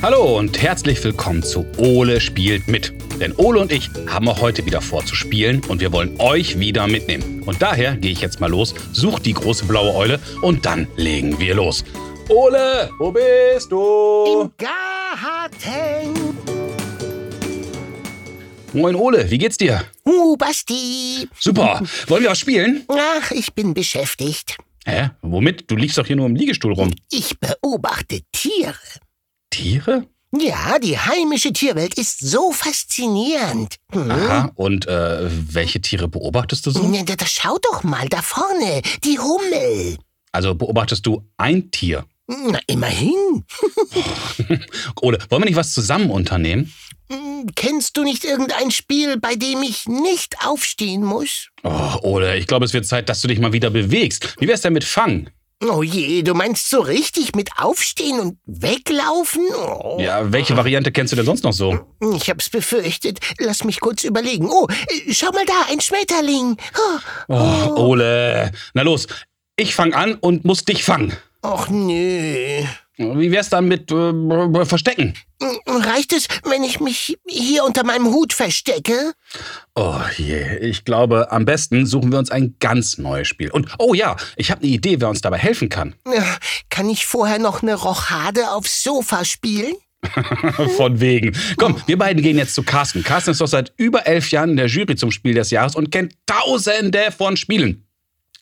Hallo und herzlich willkommen zu Ole spielt mit. Denn Ole und ich haben auch heute wieder vor zu spielen und wir wollen euch wieder mitnehmen. Und daher gehe ich jetzt mal los, such die große blaue Eule und dann legen wir los. Ole, wo bist du? Im Garten. Moin Ole, wie geht's dir? Uh, Basti. Super. Wollen wir was spielen? Ach, ich bin beschäftigt. Hä? Womit? Du liegst doch hier nur im Liegestuhl rum. Ich beobachte Tiere. Tiere? Ja, die heimische Tierwelt ist so faszinierend. Hm? Aha. Und äh, welche Tiere beobachtest du so? Na, da, da schau doch mal da vorne, die Hummel. Also beobachtest du ein Tier? Na, immerhin. Ole, wollen wir nicht was zusammen unternehmen? Hm, Kennst du nicht irgendein Spiel, bei dem ich nicht aufstehen muss? Oh, Ole, ich glaube, es wird Zeit, dass du dich mal wieder bewegst. Wie wär's denn mit Fang? Oh je, du meinst so richtig mit Aufstehen und Weglaufen? Oh. Ja, welche Variante kennst du denn sonst noch so? Ich hab's befürchtet. Lass mich kurz überlegen. Oh, äh, schau mal da, ein Schmetterling. Oh, Oh, Ole. Na los, ich fang an und muss dich fangen. Och nö. Wie wär's dann mit äh, Verstecken? Reicht es, wenn ich mich hier unter meinem Hut verstecke? Oh je, ich glaube, am besten suchen wir uns ein ganz neues Spiel. Und oh ja, ich habe eine Idee, wer uns dabei helfen kann. Kann ich vorher noch eine Rochade aufs Sofa spielen? Von wegen. Komm, wir beiden gehen jetzt zu Carsten. Carsten ist doch seit über elf Jahren in der Jury zum Spiel des Jahres und kennt tausende von Spielen.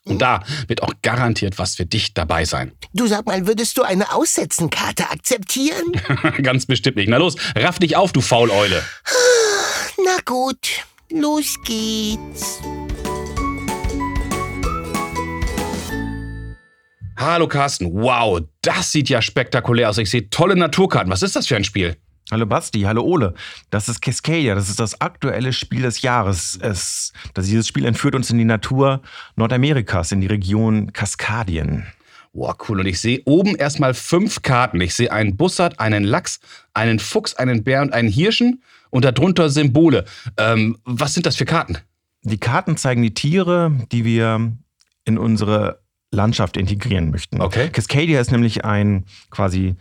Und da wird auch garantiert was für dich dabei sein. Du sag mal, würdest du eine Aussetzenkarte akzeptieren? Ganz bestimmt nicht. Na los, raff dich auf, du Fauleule. Na gut, los geht's. Hallo Carsten. Wow, das sieht ja spektakulär aus. Ich sehe tolle Naturkarten. Was ist das für ein Spiel? Hallo Basti, hallo Ole. Das ist Cascadia, das ist das aktuelle Spiel des Jahres. Es, das, dieses Spiel entführt uns in die Natur Nordamerikas, in die Region Kaskadien. Wow, cool. Und ich sehe oben erstmal fünf Karten. Ich sehe einen Bussard, einen Lachs, einen Fuchs, einen Bär und einen Hirschen und darunter Symbole. Ähm, was sind das für Karten? Die Karten zeigen die Tiere, die wir in unsere Landschaft integrieren möchten. Okay. Cascadia ist nämlich ein quasi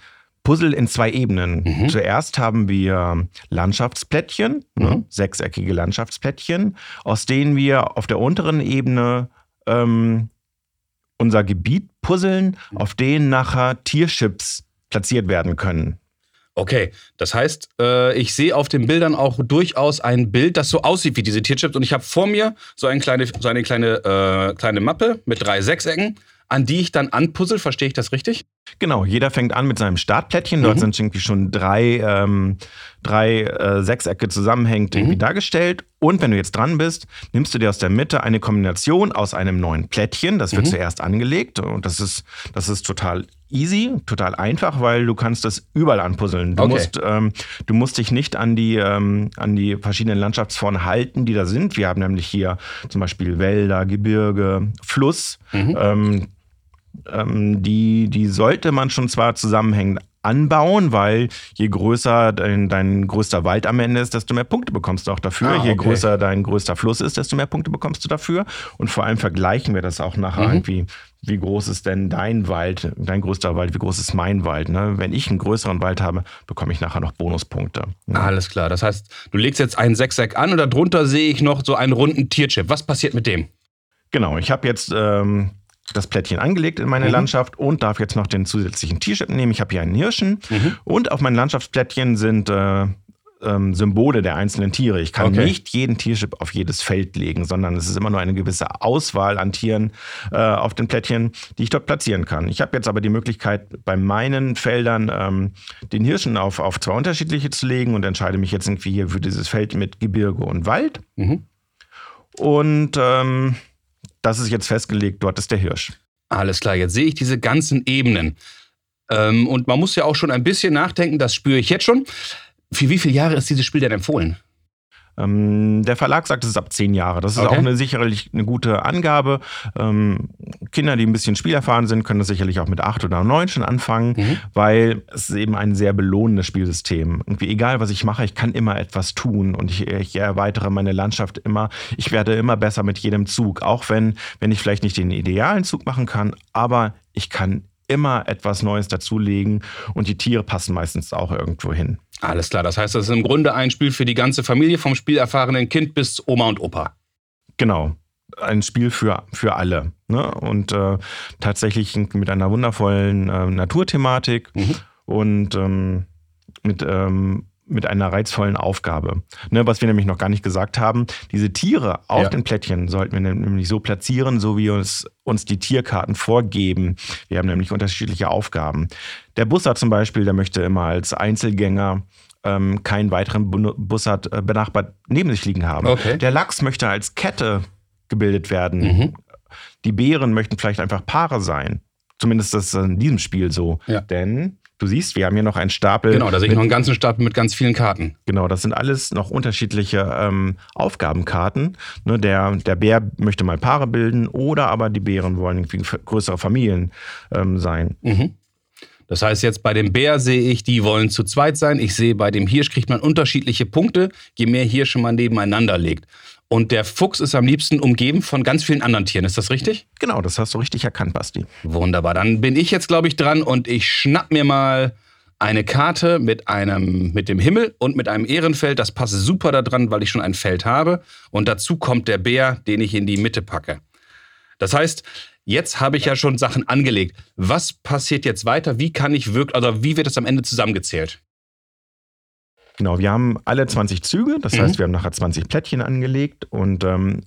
Puzzle in zwei Ebenen. Mhm. Zuerst haben wir Landschaftsplättchen, ne, Mhm. sechseckige Landschaftsplättchen, aus denen wir auf der unteren Ebene ähm, unser Gebiet puzzeln, auf denen nachher Tierchips platziert werden können. Okay, das heißt, äh, ich sehe auf den Bildern auch durchaus ein Bild, das so aussieht wie diese Tierchips. Und ich habe vor mir so, ein kleine, so eine kleine, äh, kleine Mappe mit drei Sechsecken, an die ich dann anpuzzle. Verstehe ich das richtig? Genau, jeder fängt an mit seinem Startplättchen. Dort Mhm. sind irgendwie schon drei, ähm, drei äh, Sechsecke zusammenhängend Mhm. irgendwie dargestellt. Und wenn du jetzt dran bist, nimmst du dir aus der Mitte eine Kombination aus einem neuen Plättchen. Das wird Mhm. zuerst angelegt und das ist, das ist total easy, total einfach, weil du kannst das überall anpuzzeln. Du, Okay. musst, ähm, du musst dich nicht an die, ähm, an die verschiedenen Landschaftsformen halten, die da sind. Wir haben nämlich hier zum Beispiel Wälder, Gebirge, Fluss. Mhm. Ähm, ähm, die, die sollte man schon zwar zusammenhängend anbauen, weil je größer dein, dein größter Wald am Ende ist, desto mehr Punkte bekommst du auch dafür. Ah, Je okay. größer dein größter Fluss ist, desto mehr Punkte bekommst du dafür. Und vor allem vergleichen wir das auch nachher Mhm. irgendwie. Wie groß ist denn dein Wald, dein größter Wald, wie groß ist mein Wald? Ne? Wenn ich einen größeren Wald habe, bekomme ich nachher noch Bonuspunkte. Alles klar. Das heißt, du legst jetzt einen Sechseck an und darunter sehe ich noch so einen runden Tierchip. Was passiert mit dem? Genau, ich habe jetzt ähm, das Plättchen angelegt in meine Mhm. Landschaft und darf jetzt noch den zusätzlichen T-Shirt nehmen. Ich habe hier einen Hirschen Mhm. und auf meinen Landschaftsplättchen sind äh, ähm, Symbole der einzelnen Tiere. Ich kann Okay. nicht jeden Tierchip auf jedes Feld legen, sondern es ist immer nur eine gewisse Auswahl an Tieren äh, auf den Plättchen, die ich dort platzieren kann. Ich habe jetzt aber die Möglichkeit, bei meinen Feldern ähm, den Hirschen auf, auf zwei unterschiedliche zu legen und entscheide mich jetzt irgendwie hier für dieses Feld mit Gebirge und Wald. Mhm. Und ähm, das ist jetzt festgelegt, dort ist der Hirsch. Alles klar, jetzt sehe ich diese ganzen Ebenen. Ähm, und man muss ja auch schon ein bisschen nachdenken, das spüre ich jetzt schon. Für wie viele Jahre ist dieses Spiel denn empfohlen? Ähm, der Verlag sagt, es ist ab zehn Jahre. Das ist Okay. auch eine, sicherlich eine gute Angabe. Ähm, Kinder, die ein bisschen spielerfahren sind, können das sicherlich auch mit acht oder neun schon anfangen, Mhm. weil es ist eben ein sehr belohnendes Spielsystem. Irgendwie egal, was ich mache, ich kann immer etwas tun und ich, ich erweitere meine Landschaft immer. Ich werde immer besser mit jedem Zug, auch wenn, wenn ich vielleicht nicht den idealen Zug machen kann, aber ich kann immer etwas Neues dazulegen und die Tiere passen meistens auch irgendwo hin. Alles klar, das heißt, das ist im Grunde ein Spiel für die ganze Familie, vom spielerfahrenen Kind bis Oma und Opa. Genau, ein Spiel für, für alle. Ne? Und äh, tatsächlich mit einer wundervollen äh, Naturthematik mhm. und ähm, mit ähm, mit einer reizvollen Aufgabe. Ne, was wir nämlich noch gar nicht gesagt haben, diese Tiere auf ja. den Plättchen sollten wir nämlich so platzieren, so wie uns, uns die Tierkarten vorgeben. Wir haben nämlich unterschiedliche Aufgaben. Der Bussard zum Beispiel, der möchte immer als Einzelgänger ähm, keinen weiteren Bussard äh, benachbart neben sich liegen haben. Okay. Der Lachs möchte als Kette gebildet werden. Mhm. Die Bären möchten vielleicht einfach Paare sein. Zumindest ist das in diesem Spiel so. Ja. Denn Du siehst, wir haben hier noch einen Stapel. Genau, da sehe ich noch einen ganzen Stapel mit ganz vielen Karten. Genau, das sind alles noch unterschiedliche ähm, Aufgabenkarten. Ne, der, der Bär möchte mal Paare bilden oder aber die Bären wollen irgendwie größere Familien ähm, sein. Mhm. Das heißt, jetzt bei dem Bär sehe ich, die wollen zu zweit sein. Ich sehe, bei dem Hirsch kriegt man unterschiedliche Punkte, je mehr Hirsche man nebeneinander legt. Und der Fuchs ist am liebsten umgeben von ganz vielen anderen Tieren. Ist das richtig? Genau, das hast du richtig erkannt, Basti. Wunderbar. Dann bin ich jetzt, glaube ich, dran und ich schnapp mir mal eine Karte mit einem mit dem Himmel und mit einem Ehrenfeld. Das passt super da dran, weil ich schon ein Feld habe. Und dazu kommt der Bär, den ich in die Mitte packe. Das heißt, jetzt habe ich ja schon Sachen angelegt. Was passiert jetzt weiter? Wie kann ich wirklich, also wie wird das am Ende zusammengezählt? Genau, wir haben alle 20 Züge, das mhm. heißt, wir haben nachher 20 Plättchen angelegt und ähm,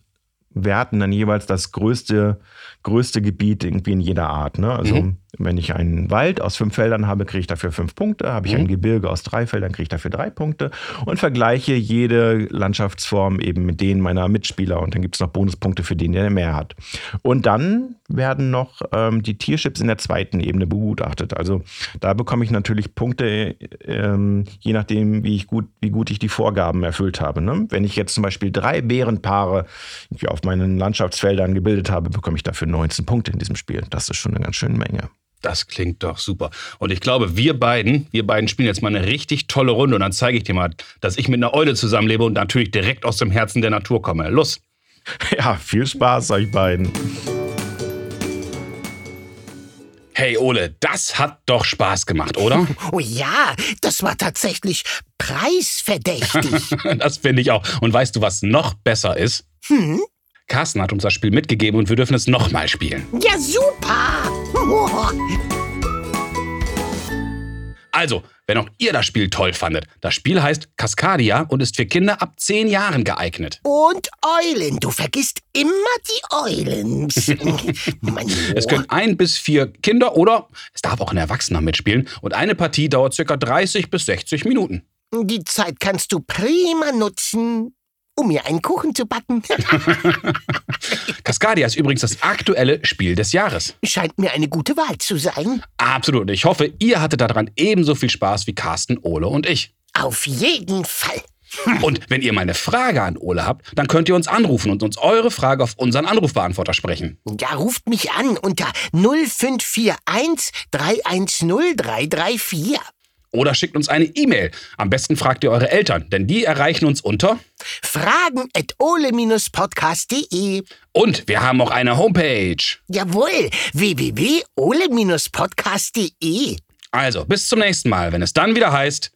werten dann jeweils das größte, größte Gebiet irgendwie in jeder Art. Ne? Also mhm. wenn ich einen Wald aus fünf Feldern habe, kriege ich dafür fünf Punkte. Habe ich mhm. ein Gebirge aus drei Feldern, kriege ich dafür drei Punkte. Und vergleiche jede Landschaftsform eben mit denen meiner Mitspieler. Und dann gibt es noch Bonuspunkte für den, der mehr hat. Und dann werden noch ähm, die Tierships in der zweiten Ebene begutachtet. Also da bekomme ich natürlich Punkte, ähm, je nachdem, wie, ich gut, wie gut ich die Vorgaben erfüllt habe. Ne? Wenn ich jetzt zum Beispiel drei Bärenpaare auf meinen Landschaftsfeldern gebildet habe, bekomme ich dafür 19 Punkte in diesem Spiel. Das ist schon eine ganz schöne Menge. Das klingt doch super. Und ich glaube, wir beiden, wir beiden spielen jetzt mal eine richtig tolle Runde und dann zeige ich dir mal, dass ich mit einer Eule zusammenlebe und natürlich direkt aus dem Herzen der Natur komme. Los! Ja, viel Spaß euch beiden. Hey Ole, das hat doch Spaß gemacht, oder? Oh ja, das war tatsächlich preisverdächtig. das finde ich auch. Und weißt du, was noch besser ist? Hm? Carsten hat uns das Spiel mitgegeben und wir dürfen es nochmal spielen. Ja, super! Also, wenn auch ihr das Spiel toll fandet, das Spiel heißt Cascadia und ist für Kinder ab 10 Jahren geeignet. Und Eulen, du vergisst immer die Eulen. es können ein bis vier Kinder oder es darf auch ein Erwachsener mitspielen und eine Partie dauert ca. 30 bis 60 Minuten. Die Zeit kannst du prima nutzen um mir einen Kuchen zu backen. Cascadia ist übrigens das aktuelle Spiel des Jahres. Scheint mir eine gute Wahl zu sein. Absolut. Ich hoffe, ihr hattet daran ebenso viel Spaß wie Carsten, Ole und ich. Auf jeden Fall. Und wenn ihr mal eine Frage an Ole habt, dann könnt ihr uns anrufen und uns eure Frage auf unseren Anrufbeantworter sprechen. Ja, ruft mich an unter 0541 310 334. Oder schickt uns eine E-Mail. Am besten fragt ihr eure Eltern, denn die erreichen uns unter fragen at ole-podcast.de. Und wir haben auch eine Homepage. Jawohl, www.ole-podcast.de. Also, bis zum nächsten Mal, wenn es dann wieder heißt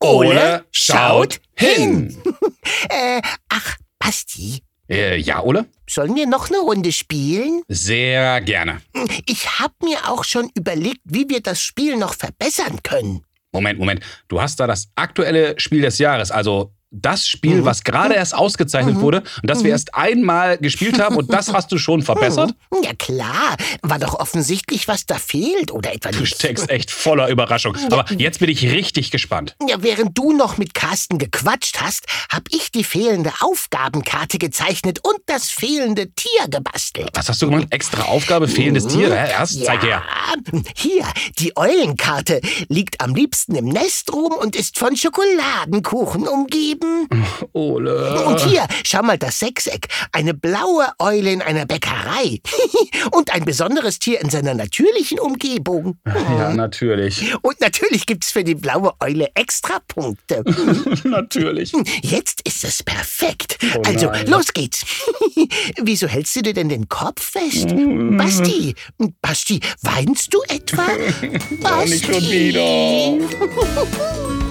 Ole, Ole schaut hin. äh, ach, Basti. Äh, ja, Ole? Sollen wir noch eine Runde spielen? Sehr gerne. Ich habe mir auch schon überlegt, wie wir das Spiel noch verbessern können. Moment, Moment. Du hast da das aktuelle Spiel des Jahres, also das Spiel, mhm. was gerade erst ausgezeichnet mhm. wurde und das wir mhm. erst einmal gespielt haben und das hast du schon verbessert? Mhm. Ja klar, war doch offensichtlich, was da fehlt oder etwa nicht. Du steckst echt voller Überraschung. Aber jetzt bin ich richtig gespannt. Ja, während du noch mit Carsten gequatscht hast, hab ich die fehlende Aufgabenkarte gezeichnet und das fehlende Tier gebastelt. Was hast du gemacht? Extra Aufgabe, fehlendes mhm. Tier? Erst ja. zeig her. Hier, die Eulenkarte liegt am liebsten im Nest rum und ist von Schokoladenkuchen umgeben sieben. Ole. Und hier, schau mal das Sechseck. Eine blaue Eule in einer Bäckerei. Und ein besonderes Tier in seiner natürlichen Umgebung. Ja, natürlich. Und natürlich gibt's für die blaue Eule Extrapunkte. natürlich. Jetzt ist es perfekt. Oh also, los geht's. Wieso hältst du dir denn den Kopf fest? Basti, Basti, weinst du etwa? Oh, nicht schon wieder.